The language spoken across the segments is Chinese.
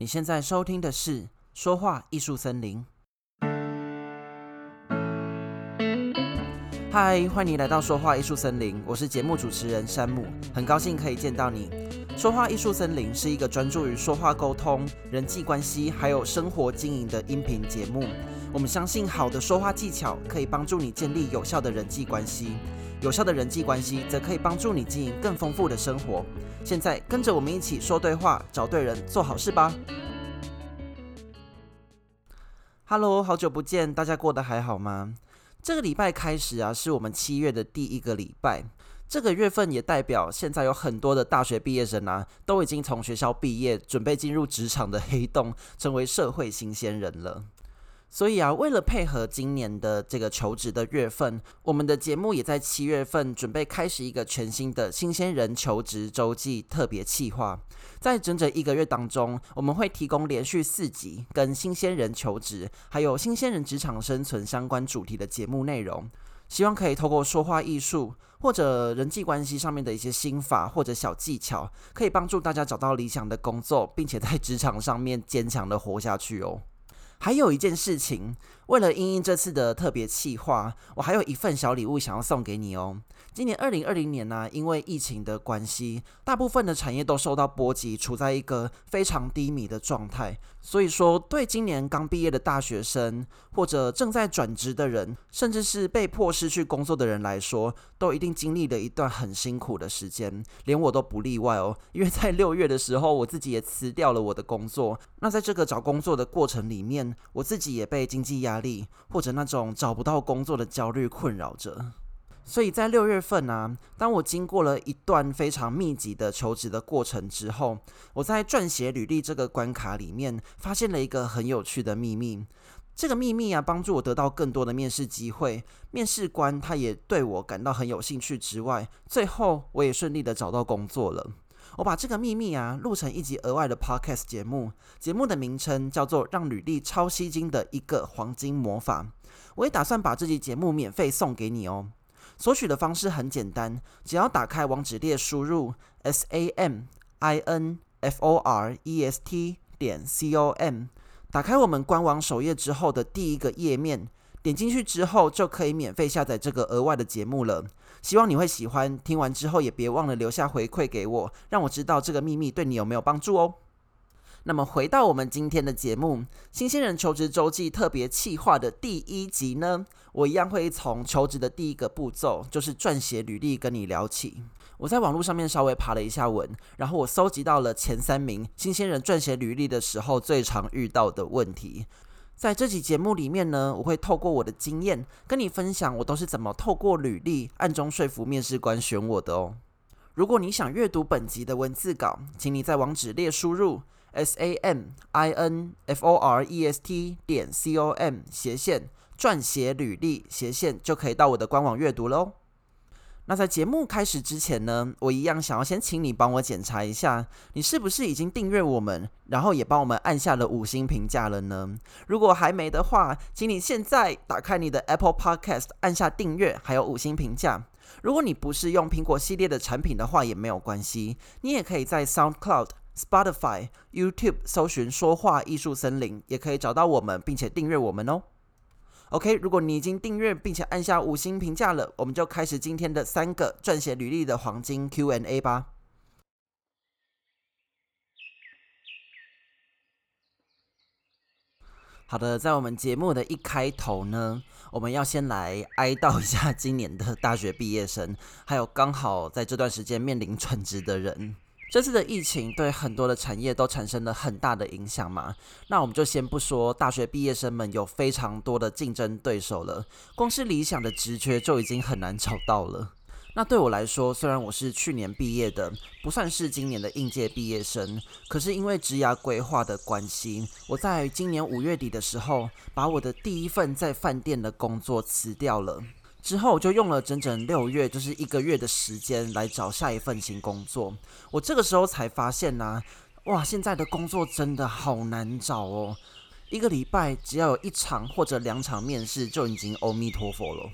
你现在收听的是《说话艺术森林》。嗨，欢迎来到《说话艺术森林》，我是节目主持人山姆，很高兴可以见到你。《说话艺术森林》是一个专注于说话沟通、人际关系还有生活经营的音频节目。我们相信，好的说话技巧可以帮助你建立有效的人际关系，有效的人际关系则可以帮助你经营更丰富的生活。现在跟着我们一起说对话，找对人，做好事吧。Hello，好久不见，大家过得还好吗？这个礼拜开始啊，是我们七月的第一个礼拜。这个月份也代表现在有很多的大学毕业生啊，都已经从学校毕业，准备进入职场的黑洞，成为社会新鲜人了。所以啊，为了配合今年的这个求职的月份，我们的节目也在七月份准备开始一个全新的新鲜人求职周记特别企划。在整整一个月当中，我们会提供连续四集跟新鲜人求职，还有新鲜人职场生存相关主题的节目内容。希望可以透过说话艺术或者人际关系上面的一些心法或者小技巧，可以帮助大家找到理想的工作，并且在职场上面坚强的活下去哦。还有一件事情，为了英英这次的特别企划，我还有一份小礼物想要送给你哦。今年二零二零年呢、因为疫情的关系，大部分的产业都受到波及，处在一个非常低迷的状态。所以说，对今年刚毕业的大学生，或者正在转职的人，甚至是被迫失去工作的人来说，都一定经历了一段很辛苦的时间，连我都不例外哦。因为在六月的时候，我自己也辞掉了我的工作。那在这个找工作的过程里面，我自己也被经济压力或者那种找不到工作的焦虑困扰着。所以在六月份啊，当我经过了一段非常密集的求职的过程之后，我在撰写履历这个关卡里面，发现了一个很有趣的秘密。这个秘密啊，帮助我得到更多的面试机会，面试官他也对我感到很有兴趣之外，最后我也顺利的找到工作了。我把这个秘密啊录成一集额外的 podcast 节目，节目的名称叫做《让履历超吸睛的一个黄金魔法》。我也打算把这集节目免费送给你哦。索取的方式很简单，只要打开网址列，输入 s a m i n f o r e s t 点 c o m，打开我们官网首页之后的第一个页面，点进去之后就可以免费下载这个额外的节目了。希望你会喜欢，听完之后也别忘了留下回馈给我，让我知道这个秘密对你有没有帮助哦。那么回到我们今天的节目，《新鲜人求职周记》特别企划的第一集呢，我一样会从求职的第一个步骤，就是撰写履历跟你聊起。我在网络上面稍微爬了一下文，然后我搜集到了前三名新鲜人撰写履历的时候最常遇到的问题。在这期节目里面呢，我会透过我的经验跟你分享，我都是怎么透过履历暗中说服面试官选我的哦。如果你想阅读本集的文字稿，请你在网址列输入。S A M I N F O R E S T 点 C O M 斜线撰写履历斜线就可以到我的官网阅读喽。那在节目开始之前呢，我一样想要先请你帮我检查一下，你是不是已经订阅我们，然后也帮我们按下了五星评价了呢？如果还没的话，请你现在打开你的 Apple Podcast，按下订阅，还有五星评价。如果你不是用苹果系列的产品的话，也没有关系，你也可以在 SoundCloud。Spotify、YouTube 搜寻“说话艺术森林”，也可以找到我们，并且订阅我们哦。OK，如果你已经订阅并且按下五星评价了，我们就开始今天的三个撰写履历的黄金 Q&A 吧。好的，在我们节目的一开头呢，我们要先来哀悼一下今年的大学毕业生，还有刚好在这段时间面临转职的人。这次的疫情对很多的产业都产生了很大的影响嘛，那我们就先不说大学毕业生们有非常多的竞争对手了，光是理想的职缺就已经很难找到了。那对我来说，虽然我是去年毕业的，不算是今年的应届毕业生，可是因为职涯规划的关系，我在今年五月底的时候，把我的第一份在饭店的工作辞掉了。之后我就用了整整六月，就是一个月的时间来找下一份新工作。我这个时候才发现呢，哇，现在的工作真的好难找哦！一个礼拜只要有一场或者两场面试，就已经阿弥陀佛了。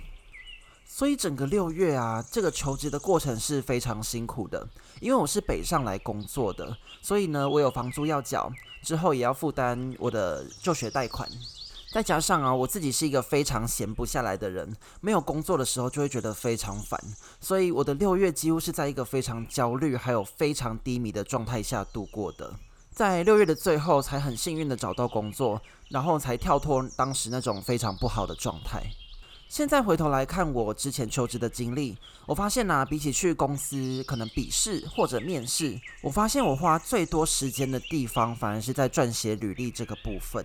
所以整个六月啊，这个求职的过程是非常辛苦的，因为我是北上来工作的，所以呢，我有房租要缴，之后也要负担我的就学贷款。再加上啊，我自己是一个非常闲不下来的人，没有工作的时候就会觉得非常烦，所以我的六月几乎是在一个非常焦虑还有非常低迷的状态下度过的。在六月的最后，才很幸运的找到工作，然后才跳脱当时那种非常不好的状态。现在回头来看我之前求职的经历，我发现啊，比起去公司可能笔试或者面试，我发现我花最多时间的地方，反而是在撰写履历这个部分。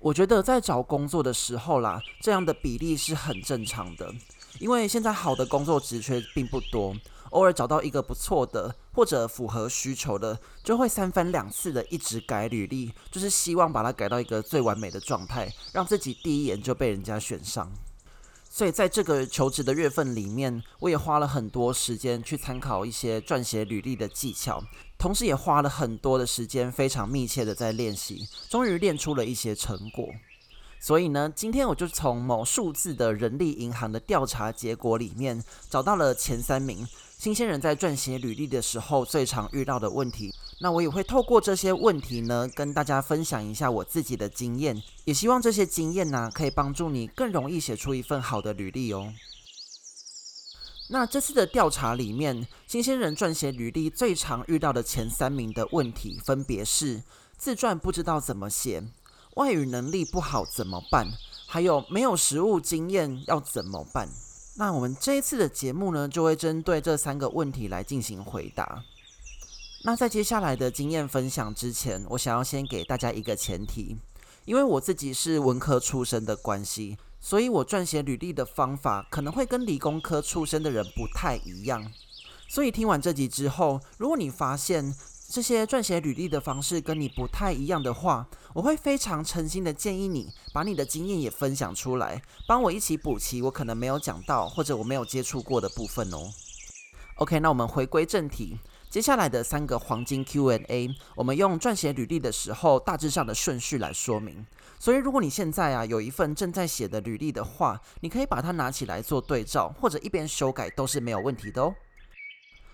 我觉得在找工作的时候啦，这样的比例是很正常的，因为现在好的工作职缺并不多，偶尔找到一个不错的或者符合需求的，就会三番两次的一直改履历，就是希望把它改到一个最完美的状态，让自己第一眼就被人家选上。所以在这个求职的月份里面，我也花了很多时间去参考一些撰写履历的技巧。同时也花了很多的时间，非常密切的在练习，终于练出了一些成果。所以呢，今天我就从某数字的人力银行的调查结果里面，找到了前三名新鲜人在撰写履历的时候最常遇到的问题。那我也会透过这些问题呢，跟大家分享一下我自己的经验，也希望这些经验呢，可以帮助你更容易写出一份好的履历哦。那这次的调查里面，新鲜人撰写履历最常遇到的前三名的问题，分别是自传不知道怎么写，外语能力不好怎么办，还有没有实务经验要怎么办？那我们这一次的节目呢，就会针对这三个问题来进行回答。那在接下来的经验分享之前，我想要先给大家一个前提，因为我自己是文科出身的关系。所以我撰写履历的方法可能会跟理工科出身的人不太一样。所以听完这集之后，如果你发现这些撰写履历的方式跟你不太一样的话，我会非常诚心的建议你把你的经验也分享出来，帮我一起补齐我可能没有讲到或者我没有接触过的部分哦。OK，那我们回归正题，接下来的三个黄金 Q&A，我们用撰写履历的时候大致上的顺序来说明。所以，如果你现在啊有一份正在写的履历的话，你可以把它拿起来做对照，或者一边修改都是没有问题的哦。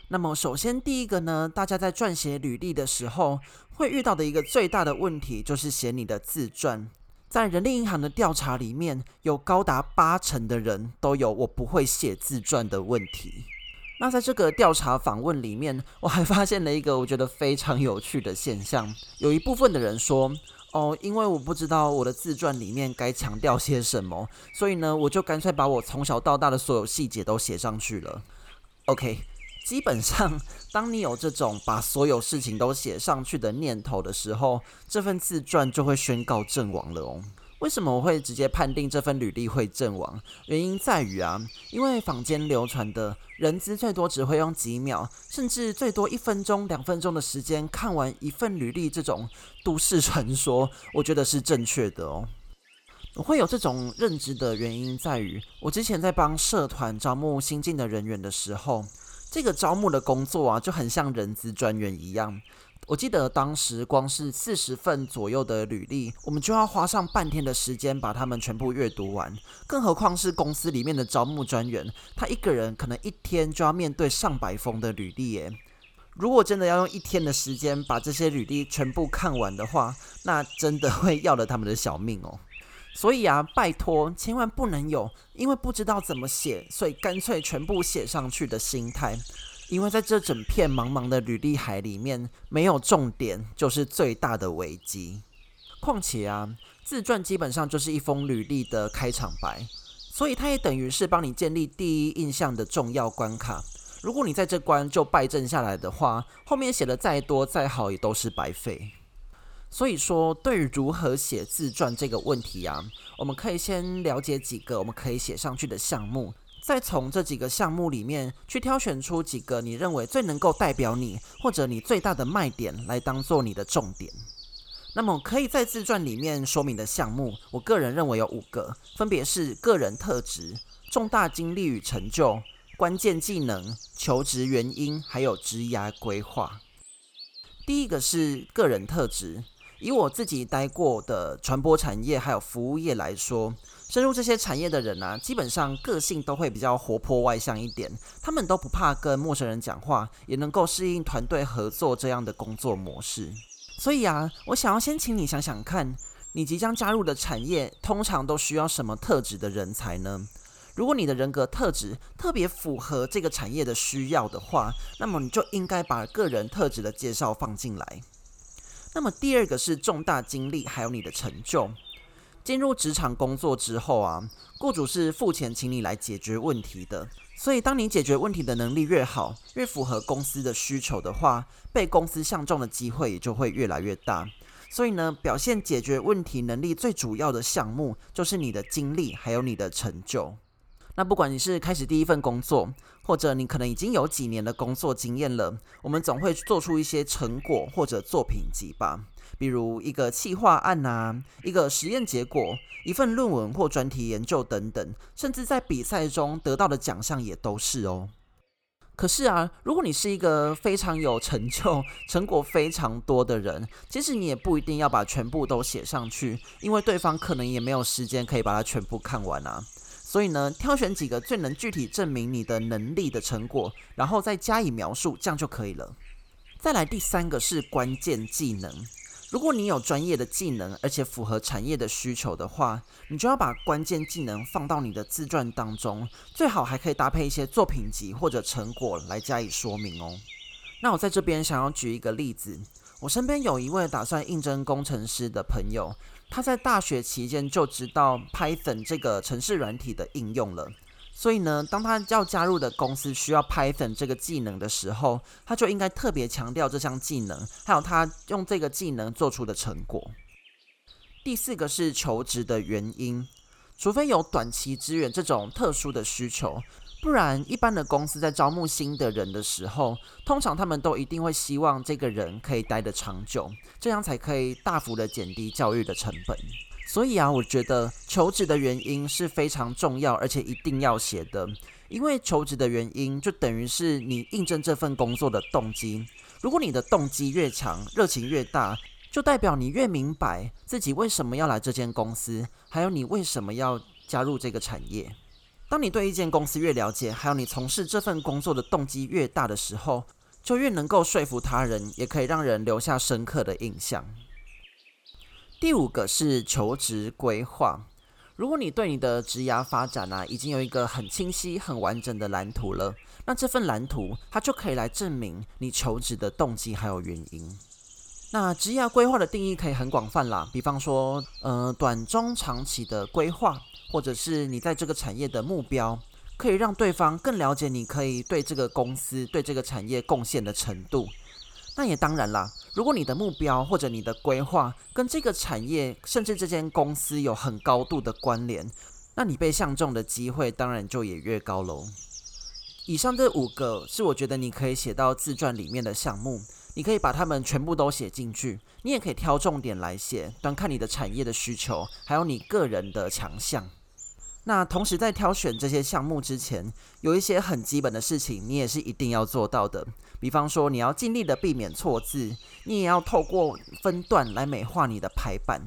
那么，首先第一个呢，大家在撰写履历的时候会遇到的一个最大的问题，就是写你的自传。在人力银行的调查里面，有高达八成的人都有我不会写自传的问题。那在这个调查访问里面，我还发现了一个我觉得非常有趣的现象，有一部分的人说。哦，因为我不知道我的自传里面该强调些什么，所以呢，我就干脆把我从小到大的所有细节都写上去了。OK，基本上，当你有这种把所有事情都写上去的念头的时候，这份自传就会宣告阵亡了哦。为什么我会直接判定这份履历会阵亡？原因在于啊，因为坊间流传的人资最多只会用几秒，甚至最多一分钟、两分钟的时间看完一份履历，这种都市传说，我觉得是正确的哦。我会有这种认知的原因在于，我之前在帮社团招募新进的人员的时候，这个招募的工作啊，就很像人资专员一样。我记得当时光是四十份左右的履历，我们就要花上半天的时间把它们全部阅读完。更何况是公司里面的招募专员，他一个人可能一天就要面对上百封的履历耶。如果真的要用一天的时间把这些履历全部看完的话，那真的会要了他们的小命哦。所以啊，拜托，千万不能有因为不知道怎么写，所以干脆全部写上去的心态。因为在这整片茫茫的履历海里面，没有重点就是最大的危机。况且啊，自传基本上就是一封履历的开场白，所以它也等于是帮你建立第一印象的重要关卡。如果你在这关就败阵下来的话，后面写的再多再好也都是白费。所以说，对于如何写自传这个问题啊，我们可以先了解几个我们可以写上去的项目。再从这几个项目里面去挑选出几个你认为最能够代表你或者你最大的卖点来当做你的重点。那么可以在自传里面说明的项目，我个人认为有五个，分别是个人特质、重大经历与成就、关键技能、求职原因，还有职涯规划。第一个是个人特质，以我自己待过的传播产业还有服务业来说，深入这些产业的人啊，基本上个性都会比较活泼外向一点，他们都不怕跟陌生人讲话，也能够适应团队合作这样的工作模式。所以啊，我想要先请你想想看，你即将加入的产业通常都需要什么特质的人才呢？如果你的人格特质特别符合这个产业的需要的话，那么你就应该把个人特质的介绍放进来。那么第二个是重大经历，还有你的成就。进入职场工作之后啊，雇主是付钱请你来解决问题的。所以当你解决问题的能力越好，越符合公司的需求的话，被公司相中的机会也就会越来越大。所以呢，表现解决问题能力最主要的项目就是你的经历，还有你的成就。那不管你是开始第一份工作，或者你可能已经有几年的工作经验了，我们总会做出一些成果或者作品集吧，比如一个企划案啊，一个实验结果，一份论文或专题研究等等，甚至在比赛中得到的奖项也都是哦。可是啊，如果你是一个非常有成就、成果非常多的人，其实你也不一定要把全部都写上去，因为对方可能也没有时间可以把它全部看完啊。所以呢，挑选几个最能具体证明你的能力的成果，然后再加以描述，这样就可以了。再来第三个是关键技能。如果你有专业的技能，而且符合产业的需求的话，你就要把关键技能放到你的自传当中，最好还可以搭配一些作品集或者成果来加以说明哦。那我在这边想要举一个例子，我身边有一位打算应征工程师的朋友。他在大学期间就知道 Python 这个程式软体的应用了，所以呢，当他要加入的公司需要 Python 这个技能的时候，他就应该特别强调这项技能，还有他用这个技能做出的成果。第四个是求职的原因，除非有短期支援这种特殊的需求。不然，一般的公司在招募新的人的时候，通常他们都一定会希望这个人可以待得长久，这样才可以大幅的减低教育的成本。所以啊，我觉得求职的原因是非常重要，而且一定要写的，因为求职的原因就等于是你应征这份工作的动机。如果你的动机越强，热情越大，就代表你越明白自己为什么要来这间公司，还有你为什么要加入这个产业。当你对一间公司越了解，还有你从事这份工作的动机越大的时候，就越能够说服他人，也可以让人留下深刻的印象。第五个是求职规划。如果你对你的职涯发展啊，已经有一个很清晰、很完整的蓝图了，那这份蓝图它就可以来证明你求职的动机还有原因。那职涯规划的定义可以很广泛啦，比方说，呃，短中长期的规划。或者是你在这个产业的目标，可以让对方更了解你可以对这个公司、对这个产业贡献的程度。那也当然啦，如果你的目标或者你的规划跟这个产业甚至这间公司有很高度的关联，那你被相中的机会当然就也越高喽。以上这五个是我觉得你可以写到自传里面的项目，你可以把它们全部都写进去，你也可以挑重点来写，端看你的产业的需求，还有你个人的强项。那同时在挑选这些项目之前，有一些很基本的事情，你也是一定要做到的。比方说，你要尽力的避免错字，你也要透过分段来美化你的排版。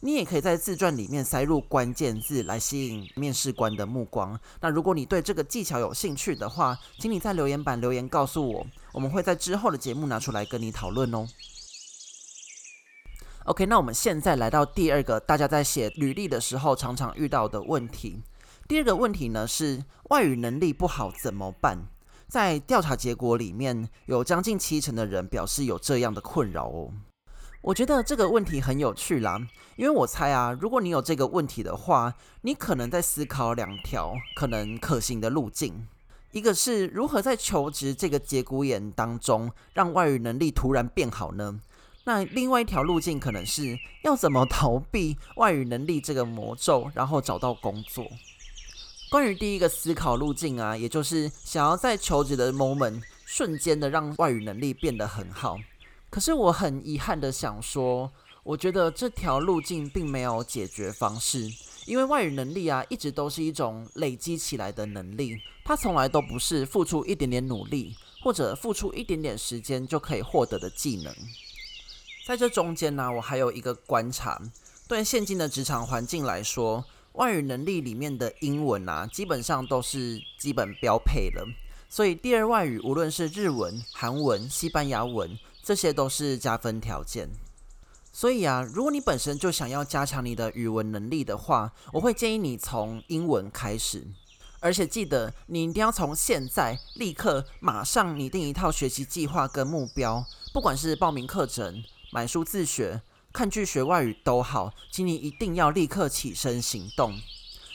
你也可以在自传里面塞入关键字来吸引面试官的目光。那如果你对这个技巧有兴趣的话，请你在留言板留言告诉我，我们会在之后的节目拿出来跟你讨论哦。OK，那我们现在来到第二个大家在写履历的时候常常遇到的问题。第二个问题呢是外语能力不好怎么办？在调查结果里面有将近七成的人表示有这样的困扰哦。我觉得这个问题很有趣啦，因为我猜啊，如果你有这个问题的话，你可能在思考两条可能可行的路径。一个是如何在求职这个节骨眼当中让外语能力突然变好呢？那另外一条路径可能是要怎么逃避外语能力这个魔咒，然后找到工作。关于第一个思考路径啊，也就是想要在求职的 moment 瞬间的让外语能力变得很好。可是我很遗憾的想说，我觉得这条路径并没有解决方式，因为外语能力啊，一直都是一种累积起来的能力，它从来都不是付出一点点努力或者付出一点点时间就可以获得的技能。在这中间呢，我还有一个观察，对现今的职场环境来说，外语能力里面的英文啊，基本上都是基本标配了。所以第二外语，无论是日文、韩文、西班牙文，这些都是加分条件。所以啊，如果你本身就想要加强你的语文能力的话，我会建议你从英文开始。而且记得，你一定要从现在立刻马上拟定一套学习计划跟目标，不管是报名课程、买书自学、看剧学外语都好，请你一定要立刻起身行动。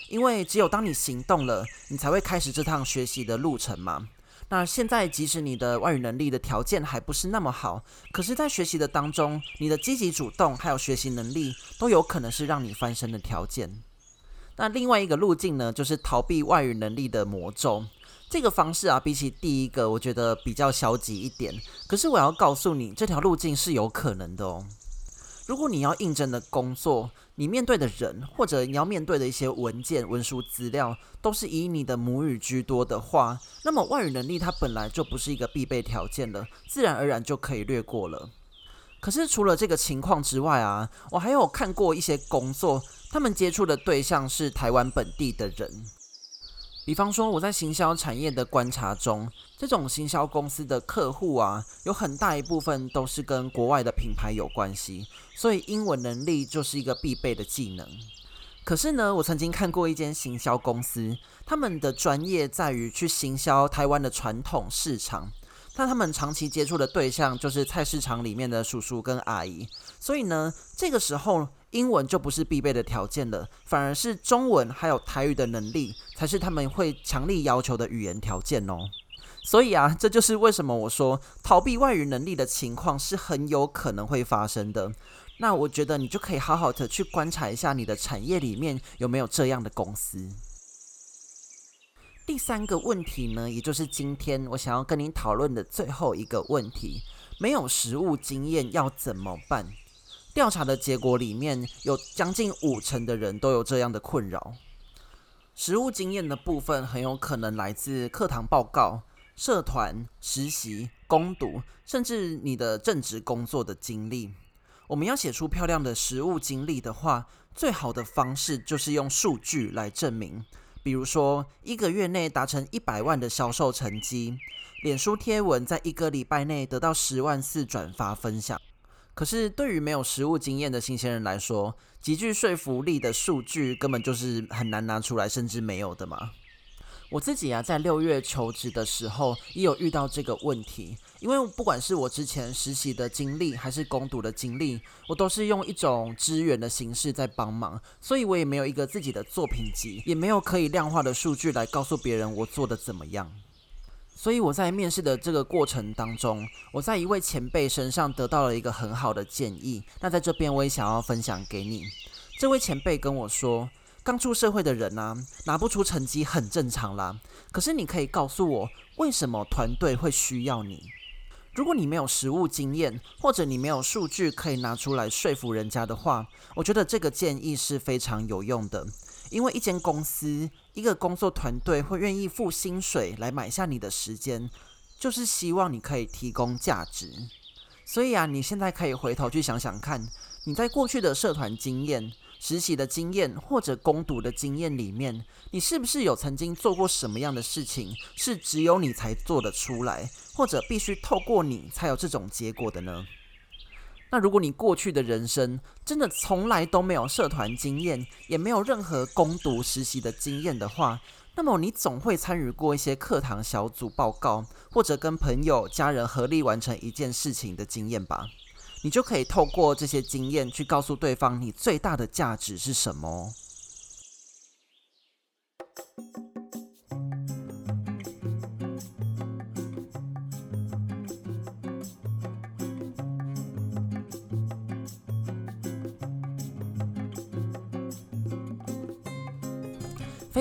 因为只有当你行动了，你才会开始这趟学习的路程嘛。那现在即使你的外语能力的条件还不是那么好，可是，在学习的当中，你的积极主动还有学习能力，都有可能是让你翻身的条件。那另外一个路径呢，就是逃避外语能力的魔咒。这个方式啊，比起第一个，我觉得比较消极一点。可是我要告诉你，这条路径是有可能的哦。如果你要应征的工作，你面对的人或者你要面对的一些文件、文书资料，都是以你的母语居多的话，那么外语能力它本来就不是一个必备条件了，自然而然就可以略过了。可是除了这个情况之外啊，我还有看过一些工作，他们接触的对象是台湾本地的人。比方说，我在行销产业的观察中，这种行销公司的客户啊，有很大一部分都是跟国外的品牌有关系，所以英文能力就是一个必备的技能。可是呢，我曾经看过一间行销公司，他们的专业在于去行销台湾的传统市场，但他们长期接触的对象就是菜市场里面的叔叔跟阿姨，所以呢，这个时候。英文就不是必备的条件了，反而是中文还有台语的能力才是他们会强力要求的语言条件哦。所以啊，这就是为什么我说逃避外语能力的情况是很有可能会发生的。那我觉得你就可以好好的去观察一下你的产业里面有没有这样的公司。第三个问题呢，也就是今天我想要跟你讨论的最后一个问题：没有实务经验要怎么办？调查的结果里面有将近五成的人都有这样的困扰。实务经验的部分很有可能来自课堂报告、社团、实习、攻读，甚至你的正职工作的经历。我们要写出漂亮的实务经历的话，最好的方式就是用数据来证明。比如说，一个月内达成一百万的销售成绩，脸书贴文在一个礼拜内得到十万次转发分享。可是，对于没有实务经验的新鲜人来说，极具说服力的数据根本就是很难拿出来，甚至没有的嘛。我自己啊，在六月求职的时候，也有遇到这个问题。因为不管是我之前实习的经历，还是攻读的经历，我都是用一种支援的形式在帮忙，所以我也没有一个自己的作品集，也没有可以量化的数据来告诉别人我做的怎么样。所以我在面试的这个过程当中，我在一位前辈身上得到了一个很好的建议。那在这边我也想要分享给你。这位前辈跟我说，刚出社会的人啊，拿不出成绩很正常啦。可是你可以告诉我，为什么团队会需要你？如果你没有实务经验，或者你没有数据可以拿出来说服人家的话，我觉得这个建议是非常有用的。因为一间公司，一个工作团队会愿意付薪水来买下你的时间，就是希望你可以提供价值。所以啊，你现在可以回头去想想看，你在过去的社团经验、实习的经验或者攻读的经验里面，你是不是有曾经做过什么样的事情，是只有你才做得出来，或者必须透过你才有这种结果的呢？那如果你过去的人生真的从来都没有社团经验，也没有任何攻读实习的经验的话，那么你总会参与过一些课堂小组报告，或者跟朋友、家人合力完成一件事情的经验吧？你就可以透过这些经验去告诉对方你最大的价值是什么。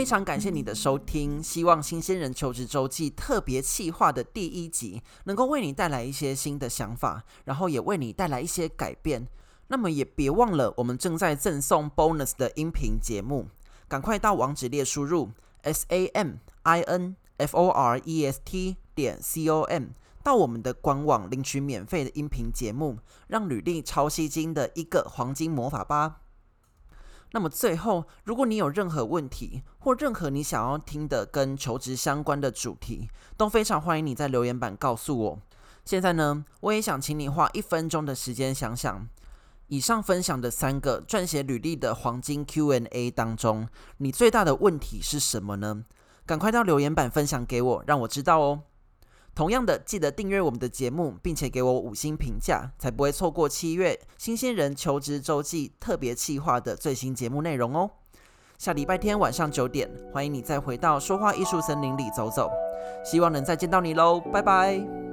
非常感谢你的收听，希望新鲜人求职周记特别企划的第一集能够为你带来一些新的想法，然后也为你带来一些改变。那么也别忘了，我们正在赠送 bonus 的音频节目，赶快到网址列输入 s a m i n f o r e s t 点 c o m。到我们的官网领取免费的音频节目，让履历超吸睛的一个黄金魔法吧。那么最后，如果你有任何问题，或任何你想要听的跟求职相关的主题，都非常欢迎你在留言板告诉我。现在呢，我也想请你花一分钟的时间想想，以上分享的三个撰写履历的黄金 Q&A 当中，你最大的问题是什么呢？赶快到留言板分享给我，让我知道哦。同样的，记得订阅我们的节目，并且给我五星评价，才不会错过七月新鲜人求职周记特别企划的最新节目内容哦。下礼拜天晚上九点，欢迎你再回到说话艺术森林里走走，希望能再见到你喽，拜拜。